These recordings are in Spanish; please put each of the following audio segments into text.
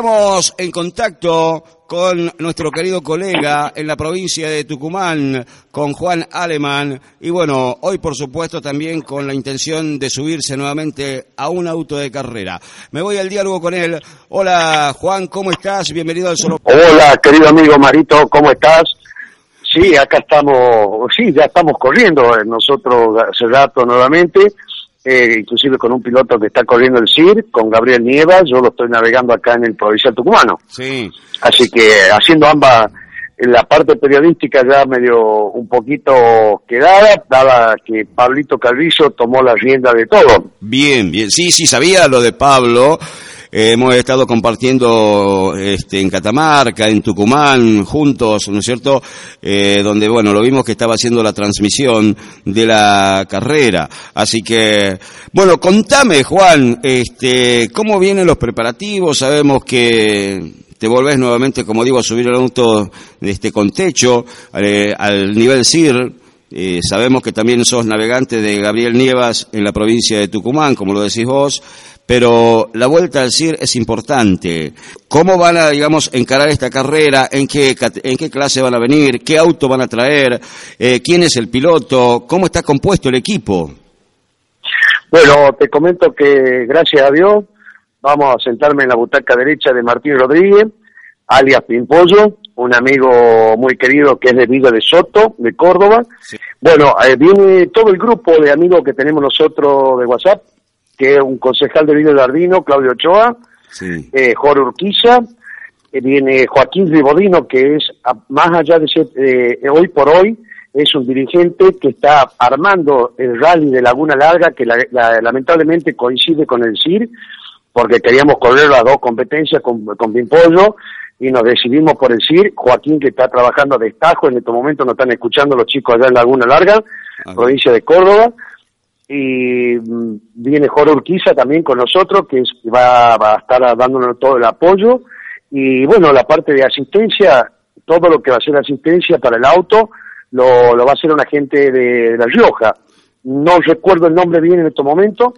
Estamos en contacto con nuestro querido colega en la provincia de Tucumán, con Juan Alemán, y bueno, hoy por supuesto también con la intención de subirse nuevamente a un auto de carrera. Me voy al diálogo con él. Hola Juan, ¿cómo estás? Bienvenido al Solo. Hola, querido amigo Marito, ¿cómo estás? Sí, acá estamos, sí, ya estamos corriendo eh, nosotros hace rato nuevamente eh, inclusive con un piloto que está corriendo el CIR, con Gabriel Nievas, yo lo estoy navegando acá en el Provincial Tucumano. Sí. Así que haciendo ambas, la parte periodística ya medio un poquito quedada, dada que Pablito Calviso tomó la rienda de todo. Bien, bien, sí, sí, sabía lo de Pablo. Eh, hemos estado compartiendo este, en Catamarca, en Tucumán, juntos, ¿no es cierto? Eh, donde, bueno, lo vimos que estaba haciendo la transmisión de la carrera. Así que, bueno, contame, Juan, este, ¿cómo vienen los preparativos? Sabemos que te volvés nuevamente, como digo, a subir el auto este, con techo, eh, al nivel CIR. Eh, sabemos que también sos navegante de Gabriel Nievas en la provincia de Tucumán, como lo decís vos, pero la vuelta al CIR es importante. ¿Cómo van a, digamos, encarar esta carrera? ¿En qué, en qué clase van a venir? ¿Qué auto van a traer? Eh, ¿Quién es el piloto? ¿Cómo está compuesto el equipo? Bueno, te comento que gracias a Dios vamos a sentarme en la butaca derecha de Martín Rodríguez, alias Pimpollo, un amigo muy querido que es de Villa de Soto, de Córdoba. Bueno, eh, viene todo el grupo de amigos que tenemos nosotros de WhatsApp, que es un concejal de Villa Ardino, Claudio Ochoa, eh, Jorge Urquiza, eh, viene Joaquín Ribodino, que es, más allá de ser, eh, hoy por hoy, es un dirigente que está armando el rally de Laguna Larga, que lamentablemente coincide con el CIR, porque queríamos correr las dos competencias con, con Pimpollo, y nos decidimos por el CIR, Joaquín que está trabajando a destajo, en este momento nos están escuchando los chicos allá en Laguna Larga, provincia de Córdoba, y mm, viene Jorge Urquiza también con nosotros, que va, a estar dándonos todo el apoyo, y bueno, la parte de asistencia, todo lo que va a ser asistencia para el auto, lo, va a hacer una gente de, La Rioja. No recuerdo el nombre bien en este momento,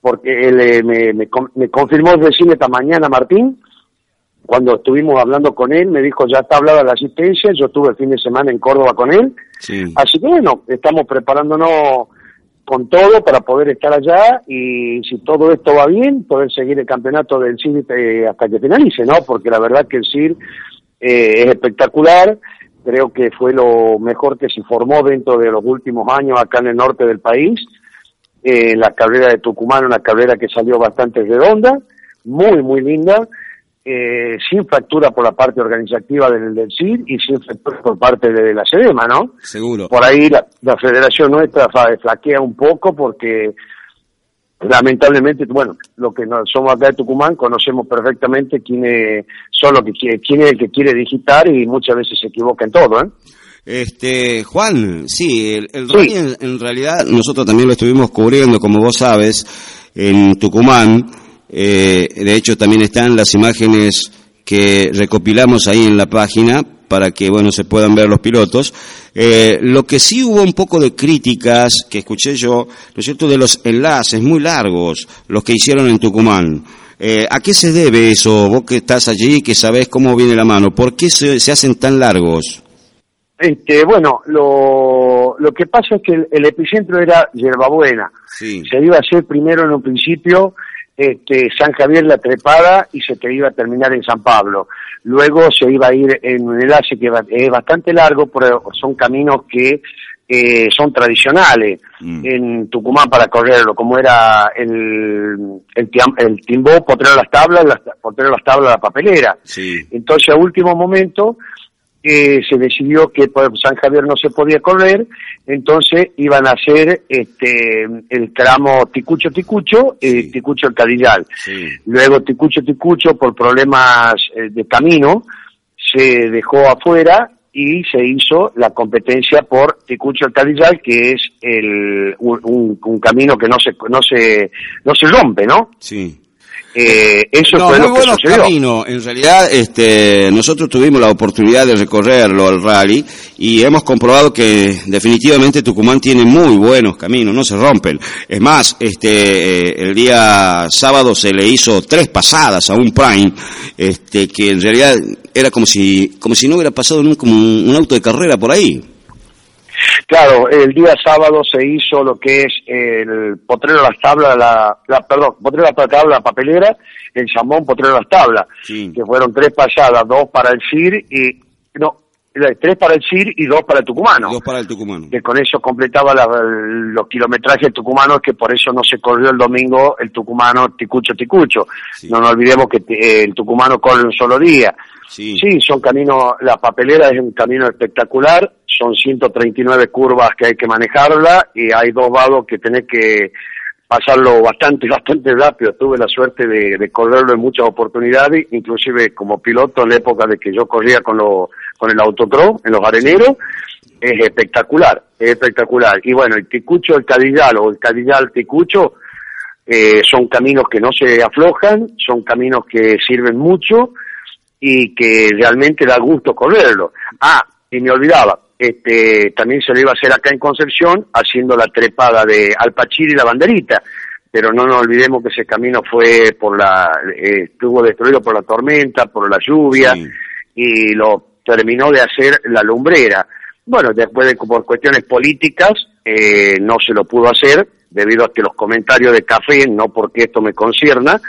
porque él eh, me, me, confirmó recién esta mañana Martín, cuando estuvimos hablando con él, me dijo, ya está hablada la asistencia, yo estuve el fin de semana en Córdoba con él, así que bueno, estamos preparándonos con todo para poder estar allá y si todo esto va bien, poder seguir el campeonato del CIR eh, hasta que finalice, ¿no? Porque la verdad que el CIR eh, es espectacular, creo que fue lo mejor que se formó dentro de los últimos años acá en el norte del país, eh, la carrera de Tucumán, una carrera que salió bastante redonda, muy, muy linda, eh, sin factura por la parte organizativa del, del CIR y sin factura por parte de la SEDEMA, ¿no? Seguro. Por ahí la, federación nuestra flaquea un poco porque lamentablemente, bueno, lo que no, somos acá de Tucumán conocemos perfectamente quién son lo que quién es el que quiere digitar y muchas veces se equivoca en todo, ¿eh? Este, Juan, sí, el, el en, realidad nosotros también lo estuvimos cubriendo, como vos sabes, en Tucumán, eh, de hecho, también están las imágenes que recopilamos ahí en la página para que, bueno, se puedan ver los pilotos. Eh, lo que sí hubo un poco de críticas que escuché yo, ¿no es cierto?, de los enlaces muy largos, los que hicieron en Tucumán. Eh, ¿A qué se debe eso? Vos que estás allí, que sabés cómo viene la mano, ¿por qué se, hacen tan largos? Este, bueno, lo, lo que pasa es que el, epicentro era Yerbabuena. Sí. Se iba a hacer primero en un principio este, San Javier la trepada y se te iba a terminar en San Pablo. Luego se iba a ir en un enlace que es bastante largo, pero son caminos que eh, son tradicionales mm. en Tucumán para correrlo, como era el, el, el timbó, potrero las tablas, las, potrero las tablas, la papelera. Entonces, a último momento, se decidió que por San Javier no se podía correr, entonces iban a hacer este el tramo Ticucho Ticucho y Ticucho el Cadillal. Luego Ticucho Ticucho por problemas eh, de camino se dejó afuera y se hizo la competencia por Ticucho el Cadillal que es el un, camino que no se no se no se rompe, ¿no? Sí. Eh, eso fue lo que sucedió. En realidad, este, nosotros tuvimos la oportunidad de recorrerlo al rally y hemos comprobado que definitivamente Tucumán tiene muy buenos caminos, no se rompen. Es más, este, eh, el día sábado se le hizo tres pasadas a un Prime, este, que en realidad era como si, como si no hubiera pasado un, un auto de carrera por ahí. Claro, el día sábado se hizo lo que es el potrero de las tablas, la, perdón, potrero de la tabla papelera, el llamón potrero de las tablas, que fueron tres pasadas, dos para el CIR y, no, tres para el CIR y dos para el tucumano. Dos para el tucumano. Que con eso completaba los kilometrajes tucumanos, que por eso no se corrió el domingo el tucumano ticucho ticucho. No nos olvidemos que el tucumano corre un solo día. Sí. sí, son caminos, la papelera es un camino espectacular, son 139 curvas que hay que manejarla y hay dos vados que tenés que pasarlo bastante, bastante rápido. Tuve la suerte de, correrlo en muchas oportunidades, inclusive como piloto en la época de que yo corría con, lo, con el autocross en los areneros. Es espectacular, es espectacular. Y bueno, el Ticucho, el Cadillal o el Cadillal Ticucho eh, son caminos que no se aflojan, son caminos que sirven mucho y que realmente da gusto correrlo. Ah, y me olvidaba, este, también se lo iba a hacer acá en Concepción, haciendo la trepada de Alpachir y la banderita, pero no nos olvidemos que ese camino fue por la, eh, estuvo destruido por la tormenta, por la lluvia, y lo terminó de hacer la lumbrera. Bueno, después de por cuestiones políticas, eh, no se lo pudo hacer, debido a que los comentarios de café, no porque esto me concierna,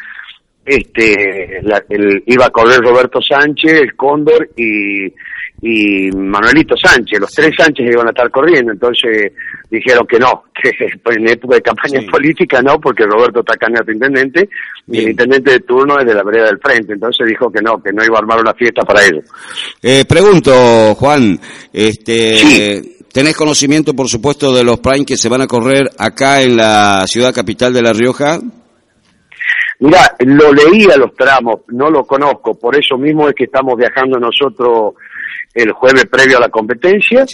este, el, iba a correr Roberto Sánchez, el Cóndor y y Manuelito Sánchez, los tres Sánchez iban a estar corriendo, entonces dijeron que no, que en época de campaña política no, porque Roberto está candidato intendente, y el intendente de turno es de la vereda del frente, entonces dijo que no, que no iba a armar una fiesta para ellos. Eh, pregunto, Juan, este, ¿tenés conocimiento, por supuesto, de los Prime que se van a correr acá en la ciudad capital de La Rioja? Mira, lo leía los tramos, no lo conozco, por eso mismo es que estamos viajando nosotros el jueves previo a la competencia,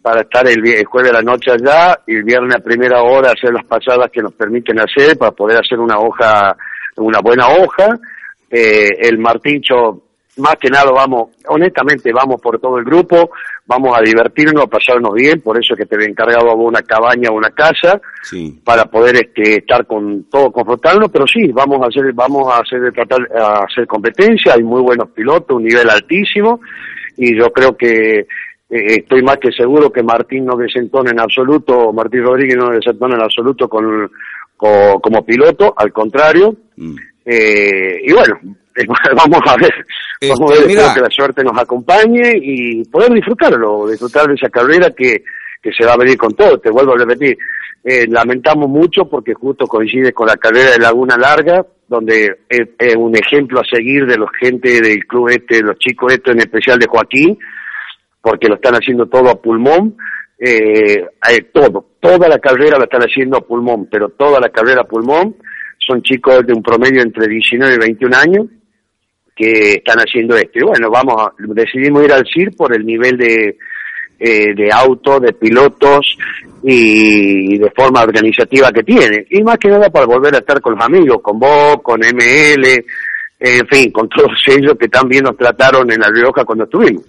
para estar el, jueves a la noche allá y el viernes a primera hora hacer las pasadas que nos permiten hacer para poder hacer una hoja, una buena hoja. Eh, el Martincho, más que nada vamos, honestamente vamos por todo el grupo, vamos a divertirnos, a pasarnos bien, por eso es que te he encargado una cabaña o una casa, para poder este, estar con todo, confrontarnos, pero sí, vamos a hacer, vamos a hacer, tratar, a hacer competencia, hay muy buenos pilotos, un nivel altísimo, y yo creo que eh, estoy más que seguro que Martín no desentona en absoluto, Martín Rodríguez no desentona en absoluto con, como piloto, al contrario. Mm. Eh, y bueno, vamos a ver, vamos a ver, espero que la suerte nos acompañe y poder disfrutarlo, disfrutar de esa carrera que, que se va a venir con todo, te vuelvo a repetir. Eh, lamentamos mucho porque justo coincide con la carrera de Laguna Larga, donde es, un ejemplo a seguir de los gente del club este, los chicos estos, en especial de Joaquín, porque lo están haciendo todo a pulmón, eh, eh, todo, toda la carrera la están haciendo a pulmón, pero toda la carrera a pulmón, son chicos de un promedio entre 19 y 21 años que están haciendo esto. Y bueno, vamos, decidimos ir al CIR por el nivel de, eh, de auto, de pilotos y de forma organizativa que tiene. Y más que nada para volver a estar con los amigos, con vos, con ML, en fin, con todos ellos que también nos trataron en La Rioja cuando estuvimos.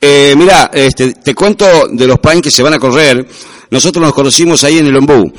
Eh, mira, este, te cuento de los PAN que se van a correr. Nosotros nos conocimos ahí en el Ombú.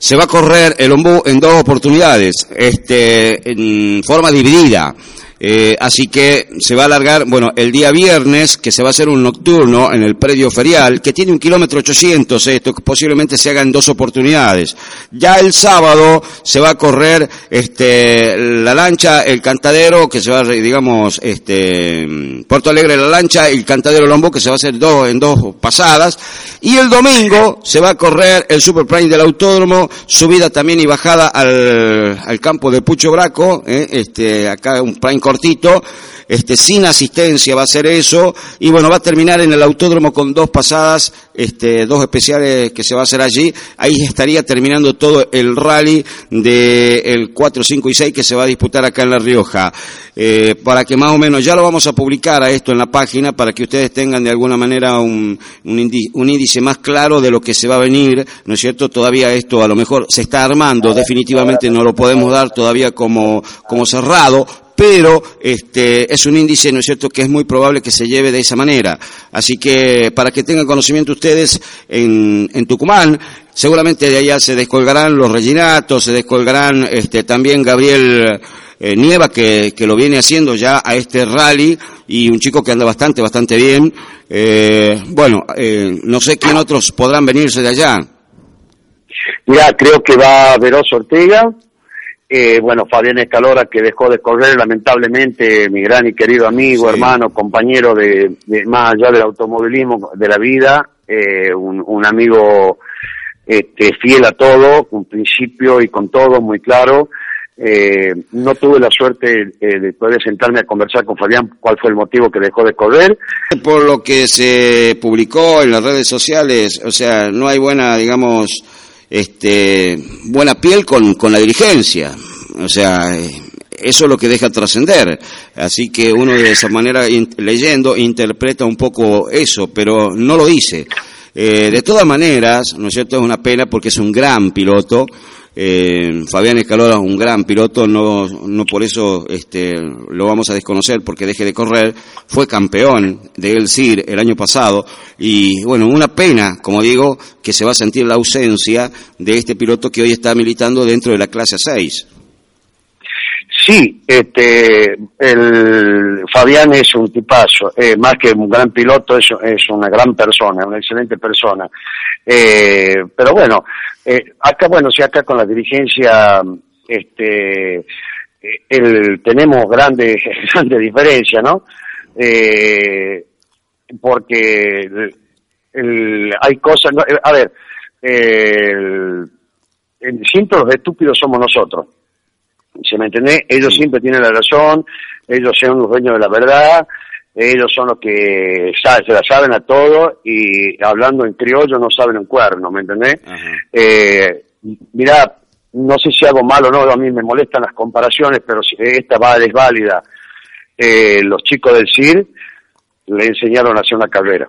Se va a correr el Ombú en dos oportunidades, este, en forma dividida. Eh, así que se va a alargar, bueno, el día viernes, que se va a hacer un nocturno en el predio ferial, que tiene un kilómetro ochocientos, esto posiblemente se haga en dos oportunidades. Ya el sábado se va a correr, este, la lancha, el cantadero, que se va a, digamos, este, Puerto Alegre la lancha, el cantadero Lombo, que se va a hacer dos, en dos pasadas. Y el domingo se va a correr el Super Prime del autódromo, subida también y bajada al, al campo de Pucho Braco, eh, este, acá un Prime cortito, este, sin asistencia va a ser eso, y bueno, va a terminar en el autódromo con dos pasadas, este, dos especiales que se va a hacer allí, ahí estaría terminando todo el rally del el 4, 5 y 6 que se va a disputar acá en La Rioja. Eh, para que más o menos, ya lo vamos a publicar a esto en la página, para que ustedes tengan de alguna manera un, un, índice, más claro de lo que se va a venir, ¿no es cierto? Todavía esto a lo mejor se está armando, definitivamente no lo podemos dar todavía como, como cerrado, pero este, es un índice, ¿no es cierto?, que es muy probable que se lleve de esa manera. Así que para que tengan conocimiento ustedes, en, en Tucumán, seguramente de allá se descolgarán los rellinatos, se descolgarán este, también Gabriel eh, Nieva, que, que, lo viene haciendo ya a este rally, y un chico que anda bastante, bastante bien. Eh, bueno, eh, no sé quién otros podrán venirse de allá. Mira, creo que va Veros Ortega, eh, bueno, Fabián Escalora, que dejó de correr, lamentablemente, mi gran y querido amigo, hermano, compañero de, más allá del automovilismo, de la vida, eh, un, amigo este, fiel a todo, con principio y con todo muy claro. Eh, no tuve la suerte de poder sentarme a conversar con Fabián cuál fue el motivo que dejó de correr. Por lo que se publicó en las redes sociales, o sea, no hay buena, digamos, este, buena piel con, con la dirigencia. O sea, eh, eso es lo que deja trascender. Así que uno de esa manera, leyendo, interpreta un poco eso, pero no lo dice. Eh, de todas maneras, ¿no es cierto? Es una pena porque es un gran piloto eh, Fabián Escalora es un gran piloto, no, no por eso este, lo vamos a desconocer porque deje de correr. Fue campeón de El CIR el año pasado y bueno, una pena, como digo, que se va a sentir la ausencia de este piloto que hoy está militando dentro de la clase 6. Sí, este, el Fabián es un tipazo, eh, más que un gran piloto, es, es una gran persona, una excelente persona. Eh, pero bueno, eh, acá, bueno, si acá con la dirigencia, este, el, tenemos grandes, grandes diferencias, ¿no? Eh, porque el, hay cosas, a ver, el, siempre los estúpidos somos nosotros ¿Se me entiende? Ellos siempre tienen la razón, ellos son los dueños de la verdad, ellos son los que se la saben a todo y hablando en criollo no saben un cuerno, ¿me entendés? Eh, mira, no sé si hago mal o no, a mí me molestan las comparaciones, pero si esta va es válida. Eh, los chicos del CIR le enseñaron a hacer una carrera.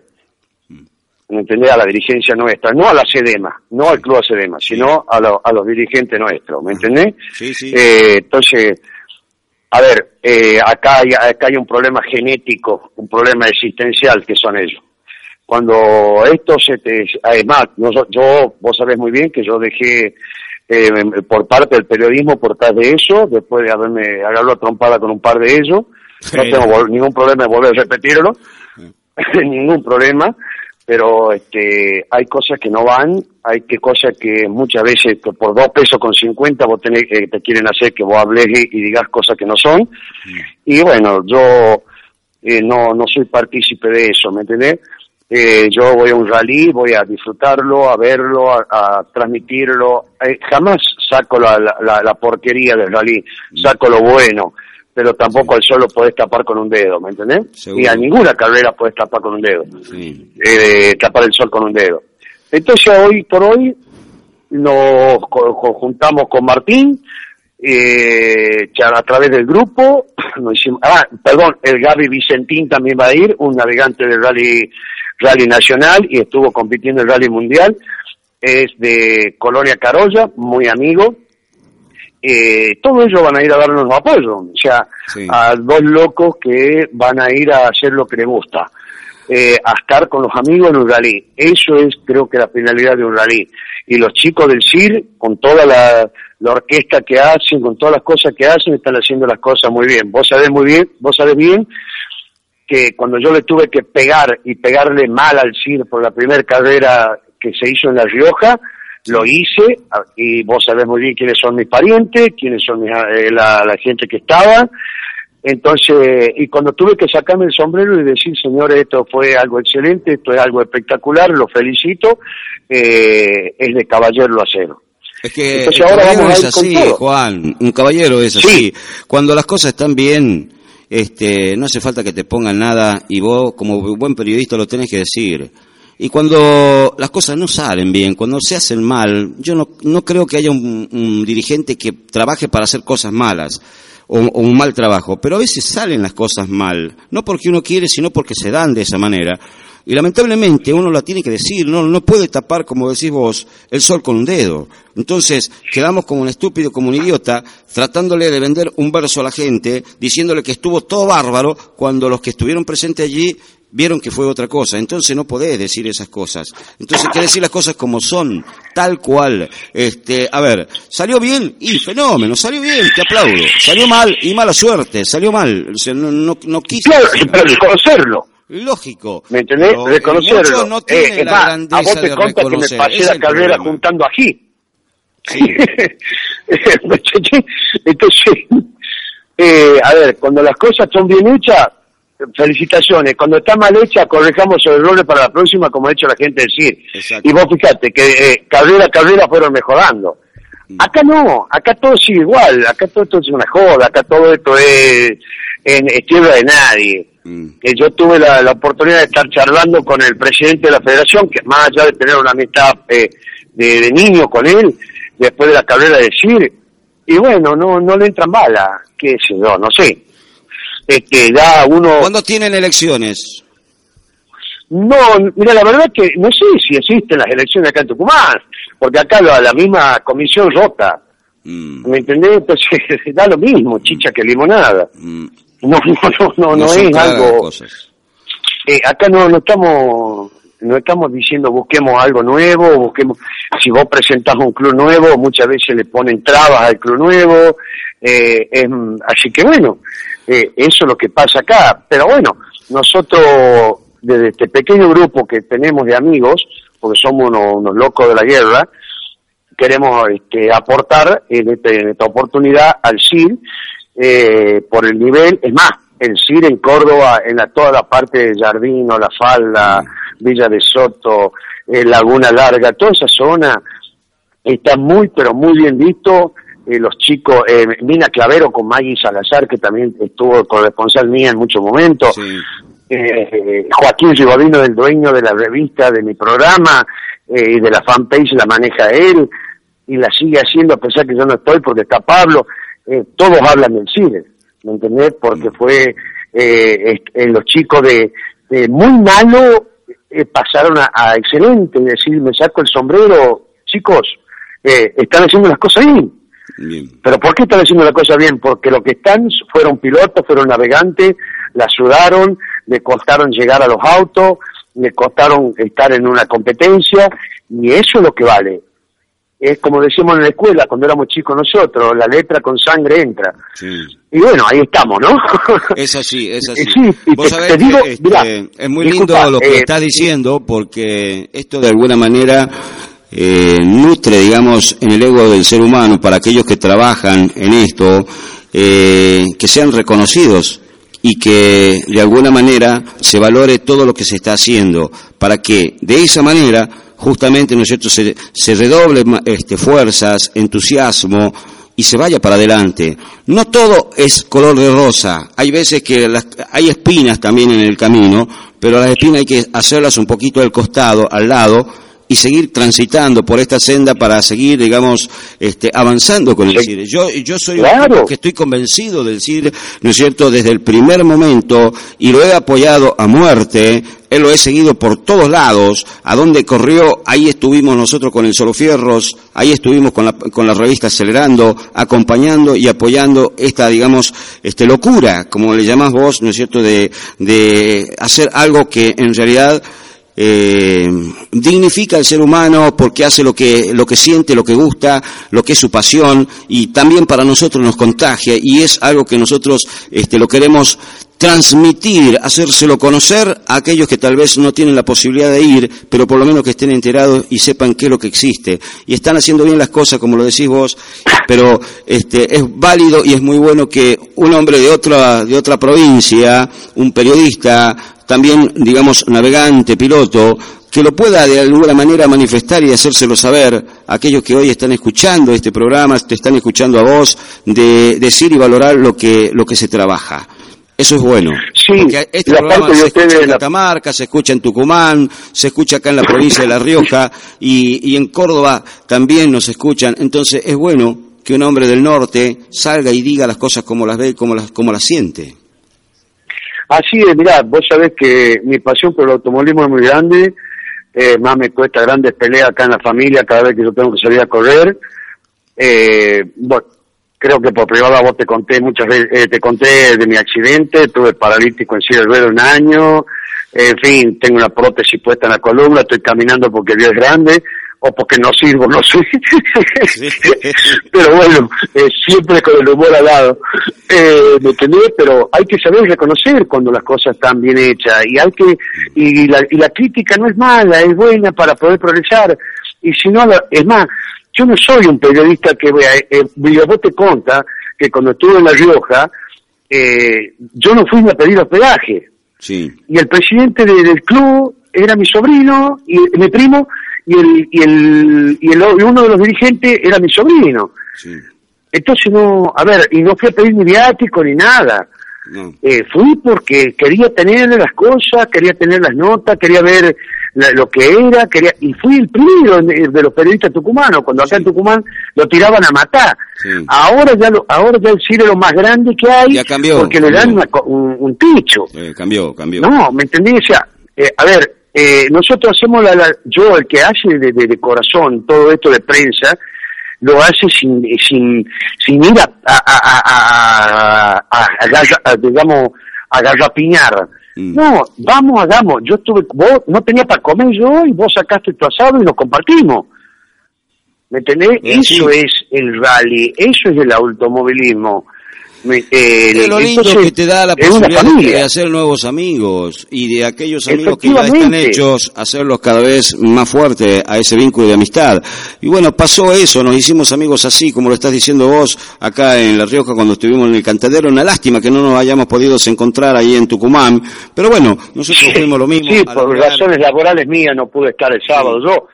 ¿Me entendés? A la dirigencia nuestra, no a la SEDEMA, no al club SEDEMA, sino a, a los dirigentes nuestros, ¿me entendés? Sí, sí. Eh, entonces, a ver, eh, acá, hay, acá hay un problema genético, un problema existencial que son ellos. Cuando esto se te... Además, yo, vos sabés muy bien que yo dejé eh, por parte del periodismo por tras de eso, después de haberme agarrado trompada con un par de ellos, no tengo ningún problema de volver a repetirlo, ningún problema, pero este, hay cosas que no van, hay que cosas que muchas veces por dos pesos con cincuenta vos tenés, que te quieren hacer que vos hables y, digas cosas que no son. Y bueno, yo eh, no, no soy partícipe de eso, ¿me entendés? Eh, yo voy a un rally, voy a disfrutarlo, a verlo, a, transmitirlo. Eh, jamás saco la, la, la, porquería del rally, saco lo bueno pero tampoco al sol lo podés tapar con un dedo, ¿me entendés? Y a ninguna carrera podés tapar con un dedo, eh, tapar el sol con un dedo. Entonces hoy por hoy nos juntamos con Martín, eh, a través del grupo, nos hicimos, ah, perdón, el Gaby Vicentín también va a ir, un navegante del rally, rally nacional y estuvo compitiendo en el rally mundial, es de Colonia Carolla, muy amigo, eh, todos ellos van a ir a darnos apoyo, o sea, a dos locos que van a ir a hacer lo que les gusta, eh, a estar con los amigos en un rally. Eso es, creo que, la finalidad de un rally. Y los chicos del CIR, con toda la, orquesta que hacen, con todas las cosas que hacen, están haciendo las cosas muy bien. Vos sabés muy bien, vos sabés bien que cuando yo le tuve que pegar y pegarle mal al CIR por la primera carrera que se hizo en La Rioja, lo hice y vos sabés muy bien quiénes son mis parientes, quiénes son eh, la, gente que estaba. Entonces, y cuando tuve que sacarme el sombrero y decir, señores, esto fue algo excelente, esto es algo espectacular, lo felicito, eh, es de caballero acero. Es que ahora es así, Juan, un caballero es así. Cuando las cosas están bien, este, no hace falta que te pongan nada y vos como buen periodista lo tenés que decir. Y cuando las cosas no salen bien, cuando se hacen mal, yo no, no creo que haya un, dirigente que trabaje para hacer cosas malas o, un mal trabajo, pero a veces salen las cosas mal, no porque uno quiere, sino porque se dan de esa manera. Y lamentablemente uno la tiene que decir, no, no puede tapar, como decís vos, el sol con un dedo. Entonces quedamos como un estúpido, como un idiota, tratándole de vender un verso a la gente, diciéndole que estuvo todo bárbaro, cuando los que estuvieron presentes allí vieron que fue otra cosa. Entonces no podés decir esas cosas. Entonces hay que decir las cosas como son, tal cual. Este, a ver, salió bien y fenómeno, salió bien, te aplaudo. Salió mal y mala suerte, salió mal. O no, no, no quise. Claro, pero reconocerlo. Lógico. ¿Me entendés? reconocerlo. No tiene eh, la grandeza a vos te conta que me pasé la carrera juntando ají. Sí. Entonces, eh, a ver, cuando las cosas son bien hechas, felicitaciones. Cuando está mal hecha, corrijamos el errores para la próxima, como ha hecho la gente decir. Y vos fíjate que eh, carrera carrera fueron mejorando. Mm. Acá no, acá todo sigue igual, acá todo esto es una joda, acá todo esto es en, tierra de nadie. Mm. Eh, yo tuve la, oportunidad de estar charlando con el presidente de la federación, que más allá de tener una amistad eh, de, niño con él, después de la carrera de decir, y bueno, no, no le entran balas, qué sé yo, no sé este, ya uno... ¿Cuándo tienen elecciones? No, mira, la verdad que no sé si existen las elecciones acá en Tucumán, porque acá la, la misma comisión rota. Mm. ¿Me entendés? Entonces da lo mismo, chicha que limonada. Mm. No, no, no, no, es algo... Eh, acá no, no estamos no estamos diciendo busquemos algo nuevo, busquemos, si vos presentás un club nuevo, muchas veces le ponen trabas al club nuevo, eh, así que bueno, eh, eso es lo que pasa acá. Pero bueno, nosotros, desde este pequeño grupo que tenemos de amigos, porque somos unos, locos de la guerra, queremos este, aportar en, este, esta oportunidad al CIR eh, por el nivel, es más, el CIR en Córdoba, en la, toda la parte de Jardino, La Falda, Villa de Soto, eh, Laguna Larga, toda esa zona está muy, pero muy bien visto eh, los chicos, eh, Mina Clavero con Maggie Salazar, que también estuvo corresponsal mía en muchos momentos, eh, Joaquín Ribadino, el dueño de la revista de mi programa y de la fanpage, la maneja él y la sigue haciendo a pesar que yo no estoy porque está Pablo, todos hablan del cine, ¿me entendés? Porque mm. fue los chicos de, muy malo pasaron a, a, excelente, es decir, me saco el sombrero, chicos, están haciendo las cosas bien pero ¿por qué están haciendo la cosa bien? Porque lo que están fueron pilotos, fueron navegantes, la sudaron, le costaron llegar a los autos, le costaron estar en una competencia, y eso es lo que vale. Es como decíamos en la escuela cuando éramos chicos nosotros, la letra con sangre entra. Y bueno, ahí estamos, ¿no? Es así, es así. Vos sabés este, es muy lindo lo que eh, estás diciendo porque esto de alguna manera eh, nutre, digamos, en el ego del ser humano para aquellos que trabajan en esto, eh, que sean reconocidos y que de alguna manera se valore todo lo que se está haciendo, para que de esa manera justamente, ¿no es cierto?, se, redoble este, fuerzas, entusiasmo y se vaya para adelante. No todo es color de rosa, hay veces que las, hay espinas también en el camino, pero las espinas hay que hacerlas un poquito al costado, al lado, y seguir transitando por esta senda para seguir, digamos, este, avanzando con el CIR. Yo, yo soy un que estoy convencido del CIR, ¿no es cierto?, desde el primer momento y lo he apoyado a muerte. Él lo he seguido por todos lados. A donde corrió, ahí estuvimos nosotros con el Solo Fierros, ahí estuvimos con la, con la revista Acelerando, acompañando y apoyando esta, digamos, este locura, como le llamás vos, ¿no es cierto?, de, de hacer algo que en realidad eh, dignifica al ser humano porque hace lo que, lo que siente, lo que gusta, lo que es su pasión y también para nosotros nos contagia y es algo que nosotros este, lo queremos transmitir, hacérselo conocer a aquellos que tal vez no tienen la posibilidad de ir, pero por lo menos que estén enterados y sepan qué es lo que existe. Y están haciendo bien las cosas, como lo decís vos, pero este, es válido y es muy bueno que un hombre de otra, de otra provincia, un periodista, también, digamos, navegante, piloto, que lo pueda de alguna manera manifestar y hacérselo saber a aquellos que hoy están escuchando este programa, te están escuchando a vos, de decir y valorar lo que, lo que se trabaja. Eso es bueno. Sí, Porque este la programa se escucha en la- Catamarca, se escucha en Tucumán, se escucha acá en la provincia de La Rioja y, y en Córdoba también nos escuchan. Entonces es bueno que un hombre del norte salga y diga las cosas como las ve, como las, como las siente. Así es, mirá, vos sabés que mi pasión por el automovilismo es muy grande, eh, más me cuesta grandes peleas acá en la familia cada vez que yo tengo que salir a correr. Eh, bueno, creo que por privada vos te conté muchas veces, eh, te conté de mi accidente, tuve paralítico en silla de un año, en fin, tengo una prótesis puesta en la columna, estoy caminando porque Dios es grande, o porque no sirvo, no sé. Pero bueno, eh, siempre con el humor al lado. Eh, ¿Me entendés? Pero hay que saber reconocer cuando las cosas están bien hechas y hay que y la, y la crítica no es mala, es buena para poder progresar. Y si no, es más, yo no soy un periodista que vea, eh, eh, vos te conta que cuando estuve en La Rioja, eh, yo no fui a pedir hospedaje Sí. y el presidente de- del club era mi sobrino y mi primo y el y el y, el, y uno de los dirigentes era mi sobrino Sí. entonces no a ver y no fui a pedir ni viático ni nada No. Eh, fui porque quería tener las cosas quería tener las notas quería ver la- lo que era quería y fui el primero de, de los periodistas tucumanos cuando acá Sí. en Tucumán lo tiraban a matar Sí. ahora ya lo ahora ya el Ciro es lo más grande que hay Ya cambió, porque le dan una un, un techo Eh, cambió, cambió. no, ¿me entendí? O sea, eh, a ver, eh, nosotros hacemos la, la- yo el que hace de, de- de corazón todo esto de prensa, lo hace sin, sin, sin ir a, a, a, a, a- digamos, a garrapiñar. Mm. No, vamos, hagamos. Yo estuve, vos no tenía para comer yo y vos sacaste tu asado y nos compartimos. ¿Me entendés? Sí. Eso es el rally, eso es el automovilismo. Me- eh, Es lo lindo entonces, que te da la posibilidad de, hacer nuevos amigos y de aquellos amigos que ya están hechos, hacerlos cada vez más fuerte a ese vínculo de amistad. Y bueno, pasó eso, nos hicimos amigos así, como lo estás diciendo vos, acá en La Rioja cuando estuvimos en el Cantadero. Una lástima que no nos hayamos podido encontrar ahí en Tucumán, pero bueno, nosotros fuimos lo mismo. Sí, por lograr- razones laborales mías no pude estar el sábado. Yo,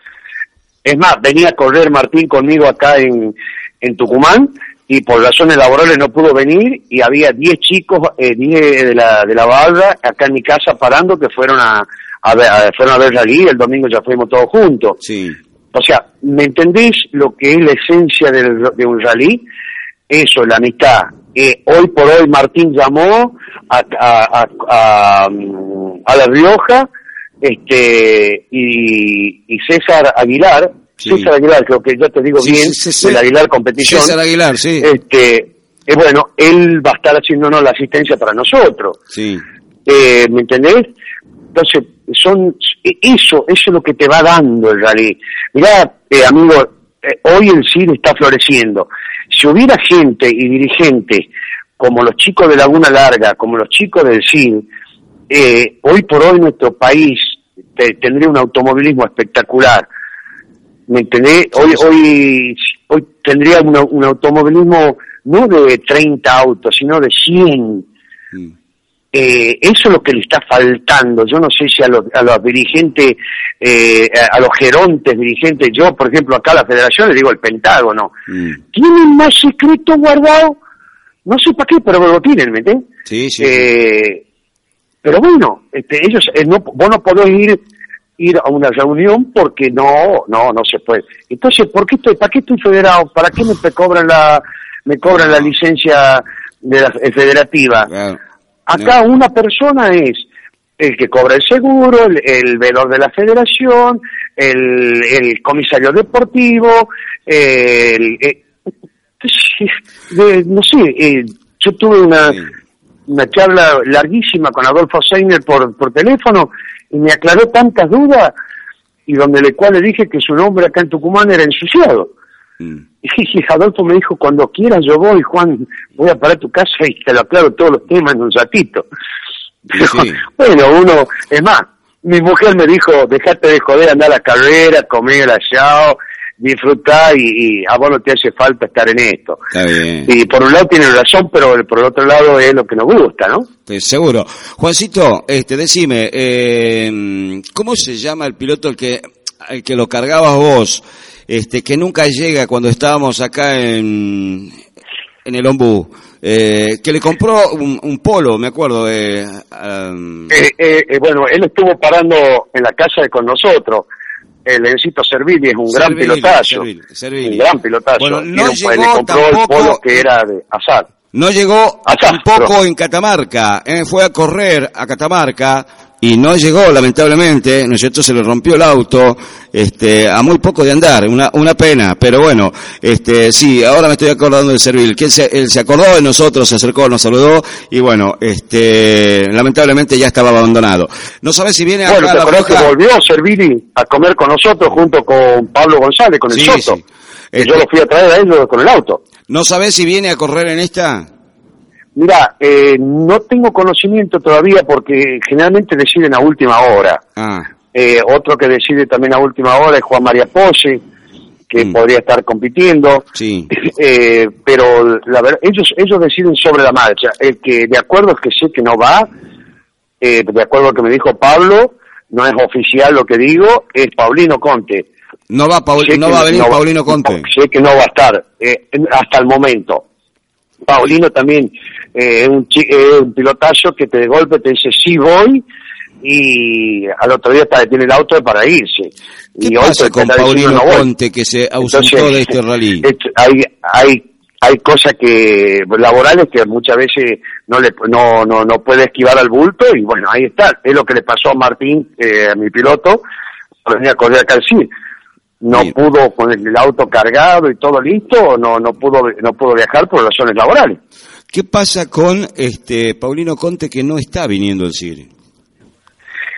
es más, venía a correr Martín conmigo acá en, en Tucumán y por razones laborales no pudo venir y había 10 chicos, eh, 10 de la, de la barra acá en mi casa parando que fueron a, a ver, a- fueron a ver rally, el domingo ya fuimos todos juntos. Sí, O sea, ¿me entendés lo que es la esencia del- de un rally? Eso, la amistad. Eh, hoy por hoy Martín llamó a, a, a, a, mm, a La Rioja este y, y César Aguilar, Sí. César Aguilar, creo que ya te digo Sí, bien, sí, el. Aguilar Competición, César Aguilar, sí. este, eh, bueno, él va a estar haciéndonos la asistencia para nosotros. Sí, Eh, ¿Me entendés? Entonces, son eso, eso es lo que te va dando el rally. Mirá, eh, amigo, eh, hoy el cine está floreciendo. Si hubiera gente y dirigentes como los chicos de Laguna Larga, como los chicos del CID, eh, hoy por hoy nuestro país te- tendría un automovilismo espectacular. ¿Me entendés? Hoy, hoy, hoy tendría un automovilismo no de 30 autos, sino de 100 mm, eh, eso es lo que le está faltando. Yo no sé si a los, a los dirigentes, eh, a los gerontes dirigentes, yo por ejemplo acá a la federación le digo el Pentágono, mm. tienen más secreto guardado, no sé para qué, pero lo tienen, ¿me entiendes? sí, sí. Eh, pero bueno, este, ellos, eh, no, vos no podés ir ir a una reunión porque no, no, no se puede. Entonces, ¿por qué estoy, para qué estoy federado? ¿Para qué me, cobran la, me cobran la licencia de la eh, federativa? Claro. Acá una persona es el que cobra el seguro, el, el veedor de la federación, el, el comisario deportivo, el, eh, de- no sé, eh, yo tuve una, Sí. una charla larguísima con Adolfo Seiner por, por teléfono y me aclaró tantas dudas y donde le cual le dije que su nombre acá en Tucumán era ensuciado. Mm. Y Adolfo me dijo, cuando quieras yo voy, Juan, voy a parar tu casa y te lo aclaro todos los temas en un ratito. Pero, sí. bueno, uno, es más, mi mujer me dijo, dejate de joder, andar a la carrera, comer el asado, disfrutar y, y a vos no te hace falta estar en esto. Está bien. Y por un lado tiene razón, pero por el otro lado es lo que nos gusta, ¿no? Seguro. Juancito, este, decime, eh, ¿cómo se llama el piloto el que, el que lo cargabas vos? Este, que nunca llega cuando estábamos acá en, en el ombú. eh, que le compró un, polo, me acuerdo. Eh, bueno, él estuvo parando en la casa con nosotros. El Encito Servili es un gran pilotazo. Un gran pilotazo. Bueno, no llegó le compró el polo que era de Azar. No llegó tampoco en Catamarca, fue a correr a Catamarca y no llegó lamentablemente, ¿no es cierto? Se le rompió el auto, este, a muy poco de andar, una, una pena, pero bueno, este, sí, ahora me estoy acordando del Servil, que él se, él se acordó de nosotros, se acercó, nos saludó y bueno, este, lamentablemente ya estaba abandonado. No sabe si viene bueno, acá la que volvió Servili a comer con nosotros junto con Pablo González, con el Soto. Yo lo fui a traer a ellos con el auto. ¿No sabe si viene a correr en esta? Mira, eh, no tengo conocimiento todavía porque generalmente deciden a última hora. Ah. Eh, otro que decide también a última hora es Juan María Pose, que mm. podría estar compitiendo. Sí. Eh, pero la verdad, ellos ellos deciden sobre la marcha. El que de acuerdo es que sé que no va, de acuerdo a lo que me dijo Pablo, no es oficial lo que digo, es Paulino Conte. No va, no va a venir Paulino Conte. Sé que no va a estar hasta el momento. Paulino también eh, es un, un pilotazo que te de golpe te dice sí voy y al otro día está, tiene el auto para irse. ¿Qué y pasa con Paulino Conte que se ausentó de este rally? hay, hay, hay cosas que laborales que muchas veces no le no, no, no puede esquivar al bulto y bueno, ahí está. Es lo que le pasó a Martín, eh, a mi piloto, venía a correr acá al no pudo con el, auto cargado y todo listo, no no pudo no pudo viajar por razones laborales. ¿Qué pasa con este Paulino Conte que no está viniendo al CIR?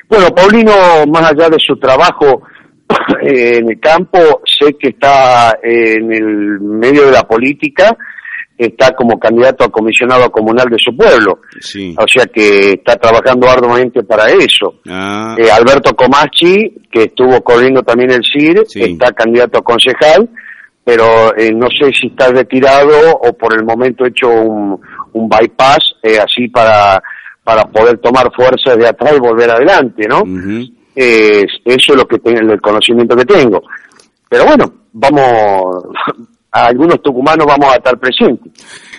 Bueno, Paulino, más allá de su trabajo en el campo, sé que está en el medio de la política está como candidato a comisionado comunal de su pueblo. O sea que está trabajando arduamente para eso. Ah. Eh, Alberto Comachi, que estuvo corriendo también el CIR, está candidato a concejal, pero eh, no sé si está retirado o por el momento hecho un, un bypass eh, así para, para poder tomar fuerza de atrás y volver adelante, ¿no? eso es lo que tengo, el conocimiento que tengo. Pero bueno, vamos, algunos tucumanos vamos a estar presentes.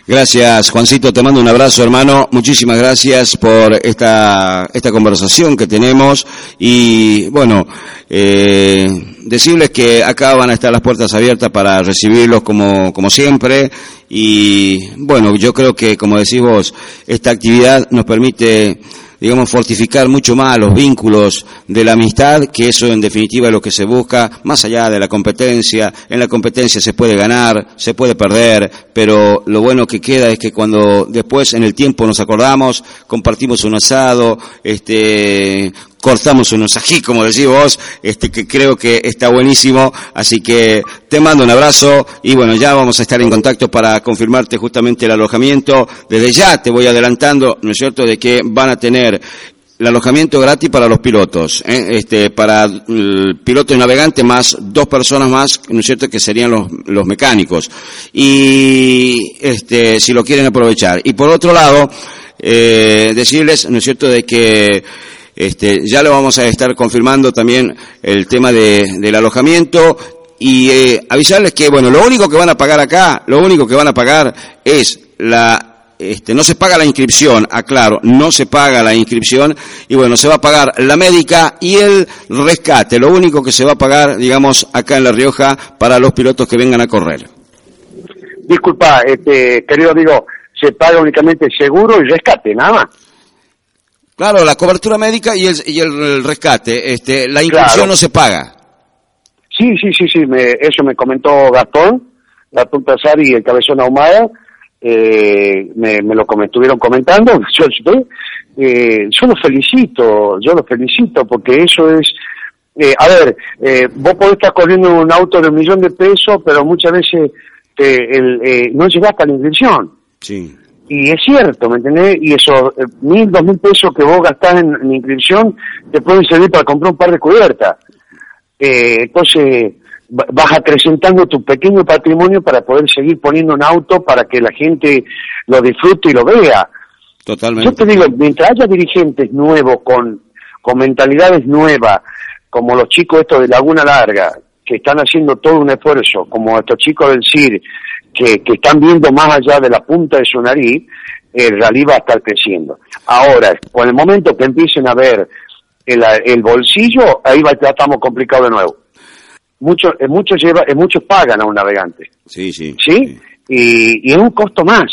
Gracias, Juancito. Te mando un abrazo, hermano. Muchísimas gracias por esta, esta conversación que tenemos. Y bueno, eh, decirles que acá van a estar las puertas abiertas para recibirlos como, como siempre. Y bueno, yo creo que, como decís vos, esta actividad nos permite digamos, fortificar mucho más los vínculos de la amistad, que eso en definitiva es lo que se busca, más allá de la competencia. En la competencia se puede ganar, se puede perder, pero lo bueno que queda es que cuando después en el tiempo nos acordamos, compartimos un asado, este, cortamos unos ají, como decís vos, este, que creo que está buenísimo. Así que te mando un abrazo y bueno, ya vamos a estar en contacto para confirmarte justamente el alojamiento. Desde ya te voy adelantando, ¿no es cierto?, de que van a tener el alojamiento gratis para los pilotos, ¿eh? este, para el piloto y navegante más dos personas más, ¿no es cierto?, que serían los, los mecánicos. Y, este, si lo quieren aprovechar. Y por otro lado, eh, decirles, ¿no es cierto?, de que este, ya lo vamos a estar confirmando también el tema de, del alojamiento y eh, avisarles que, bueno, lo único que van a pagar acá, lo único que van a pagar es la, este, no se paga la inscripción, aclaro, no se paga la inscripción y bueno, se va a pagar la médica y el rescate, lo único que se va a pagar, digamos, acá en La Rioja para los pilotos que vengan a correr. Disculpa, este, querido amigo, se paga únicamente seguro y rescate, nada más. Claro, la cobertura médica y el, y el, rescate. Este, la inscripción no se paga. Sí, sí, sí, sí. Me, eso me comentó Gastón, Gastón Tasari y el Cabezón Ahumada. Eh, me, me, lo estuvieron comentando. Yo, eh, yo los felicito, yo los felicito porque eso es. Eh, a ver, eh, vos podés estar corriendo un auto de un millón de pesos, pero muchas veces el, eh, no llegaste a la inscripción. Sí. Y es cierto, ¿me entendés? Y esos eh, mil, dos mil pesos que vos gastás en, inscripción te pueden servir para comprar un par de cubiertas. Eh, entonces, vas acrecentando tu pequeño patrimonio para poder seguir poniendo un auto para que la gente lo disfrute y lo vea. Totalmente. Yo te digo, mientras haya dirigentes nuevos con, con mentalidades nuevas, como los chicos estos de Laguna Larga, que están haciendo todo un esfuerzo, como estos chicos del CIR, que, que están viendo más allá de la punta de su nariz, el rally va a estar creciendo. Ahora, con el momento que empiecen a ver el, el bolsillo, ahí va, ya estamos complicados de nuevo. Muchos, eh, muchos, lleva, eh, muchos pagan a un navegante. Sí, sí. ¿Sí? Y, y es un costo más.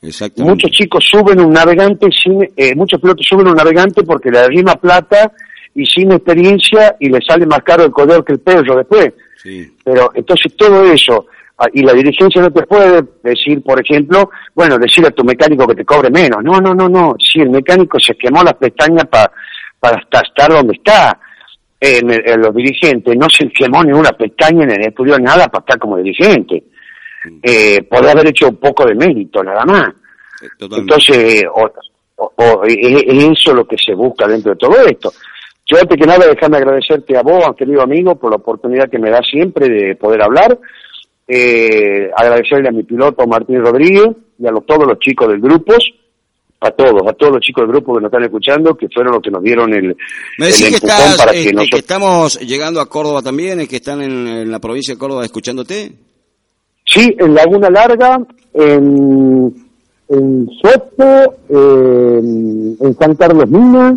Exactamente. Muchos chicos suben un navegante sin, eh, muchos pilotos suben un navegante porque le misma plata y sin experiencia y le sale más caro el color que el perro después. Sí. Pero entonces todo eso, y la dirigencia no te puede decir, por ejemplo, bueno, decir a tu mecánico que te cobre menos. No, no, no, no. Si el mecánico se quemó las pestañas pa- para hasta estar donde está, en, el- en los dirigentes no se quemó ni una pestaña ni estudió nada para estar como dirigente. Eh, podría haber hecho un poco de mérito, nada más. Totalmente. Entonces, o, o- o- es, es eso lo que se busca dentro de todo esto. Yo antes que nada déjame agradecerte a vos, querido amigo, por la oportunidad que me da siempre de poder hablar. Eh, agradecerle a mi piloto Martín Rodríguez y a los, todos los chicos del grupo, a todos, a todos los chicos del grupo que nos están escuchando, que fueron los que nos dieron el, Me el decís que, empujón estás, para este, que que nosotros... estamos llegando a Córdoba también, es que están en, en la provincia de Córdoba escuchándote. Sí, en Laguna Larga, en, en Soto, en, en San Carlos Minas,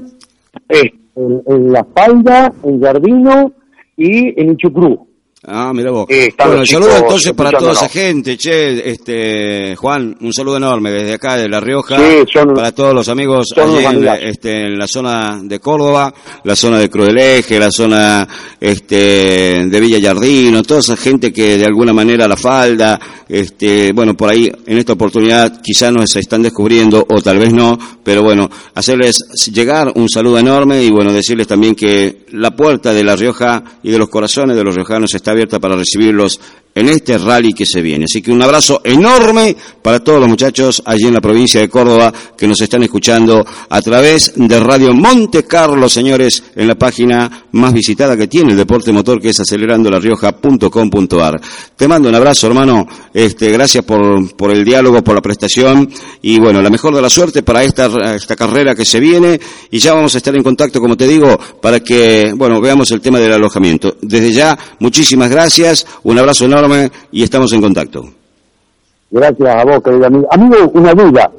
eh, en, en La Falda, en Gardino y en Chucrú. Ah, mira vos. Eh, bueno, los saludo entonces para toda esa gente, che, este, Juan, un saludo enorme desde acá de La Rioja, Sí, son- para todos los amigos allí en, este, en la zona de Córdoba, la zona de Cruz del Eje, la zona, este, de Villa Yardino, toda esa gente que de alguna manera la falda, este, bueno, por ahí en esta oportunidad quizá nos están descubriendo o tal vez no, pero bueno, hacerles llegar un saludo enorme y bueno, decirles también que la puerta de La Rioja y de los corazones de los riojanos está abierta para recibirlos en este rally que se viene. Así que un abrazo enorme para todos los muchachos allí en la provincia de Córdoba que nos están escuchando a través de Radio Monte Carlo, señores, en la página más visitada que tiene el deporte motor que es acelerandolarrioja.com.ar. Te mando un abrazo, hermano. Este, gracias por, por el diálogo, por la prestación y bueno, la mejor de la suerte para esta, esta carrera que se viene y ya vamos a estar en contacto, como te digo, para que, bueno, veamos el tema del alojamiento. Desde ya, muchísimas gracias, un abrazo enorme y estamos en contacto. Gracias a vos, querido amigo. Amigo, una duda.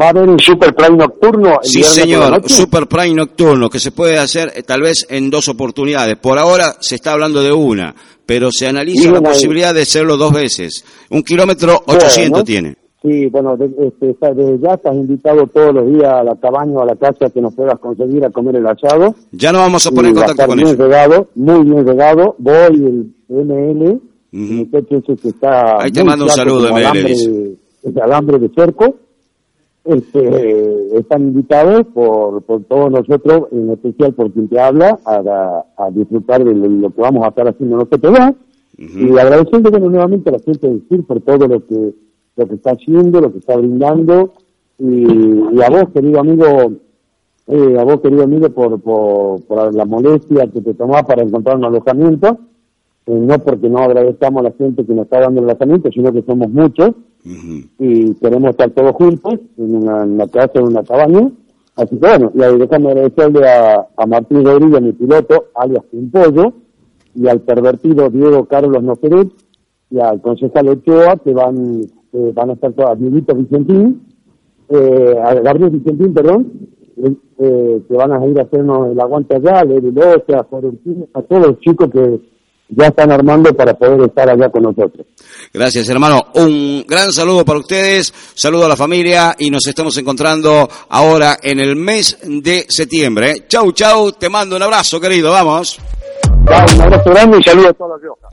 ¿Va a haber un Super Prime nocturno el Sí, señor? Super Prime nocturno, que se puede hacer eh, tal vez en dos oportunidades. Por ahora se está hablando de una, pero se analiza Bien la ahí. posibilidad de hacerlo dos veces. Un kilómetro 800 Bueno. tiene. Sí, bueno, este, desde ya estás invitado todos los días a la cabaña o a la casa que nos puedas conseguir a comer el asado. Ya nos vamos a poner en Y contacto con bien ellos. regado, muy bien regado. Voy el ML, el muchacho ese que está Ahí te muy mando un saludo, ML, alambre, alambre de cerco. Este, están invitados por, por todos nosotros, en especial por quien te habla, a, a disfrutar de lo, lo que vamos a estar haciendo nosotros ya. Y agradeciendo bueno, nuevamente a la gente de CIR por todo lo que lo que está haciendo, lo que está brindando, y, y a vos, querido amigo, eh, a vos, querido amigo, por, por, por la molestia que te tomás para encontrar un alojamiento, eh, no porque no agradezcamos a la gente que nos está dando el alojamiento, sino que somos muchos y queremos estar todos juntos en una, en casa, en una cabaña. Así que bueno, y ahí déjame agradecerle a, a Martín Rodríguez, mi piloto, alias Pimpollo, y al pervertido Diego Carlos Noferet, y al concejal Ochoa, que van, que van a estar todas, Miguelito Vicentín, eh, a Gabriel Vicentín, perdón, eh, eh, que van a ir a hacernos el aguante allá, Lery Loza, a Florentino, a todos los chicos que ya están armando para poder estar allá con nosotros. Gracias, hermano. Un gran saludo para ustedes, saludo a la familia y nos estamos encontrando ahora en el mes de septiembre. ¿eh? Chau, chau, te mando un abrazo, querido, vamos. Chao, un abrazo grande y saludos a todos los Rioja.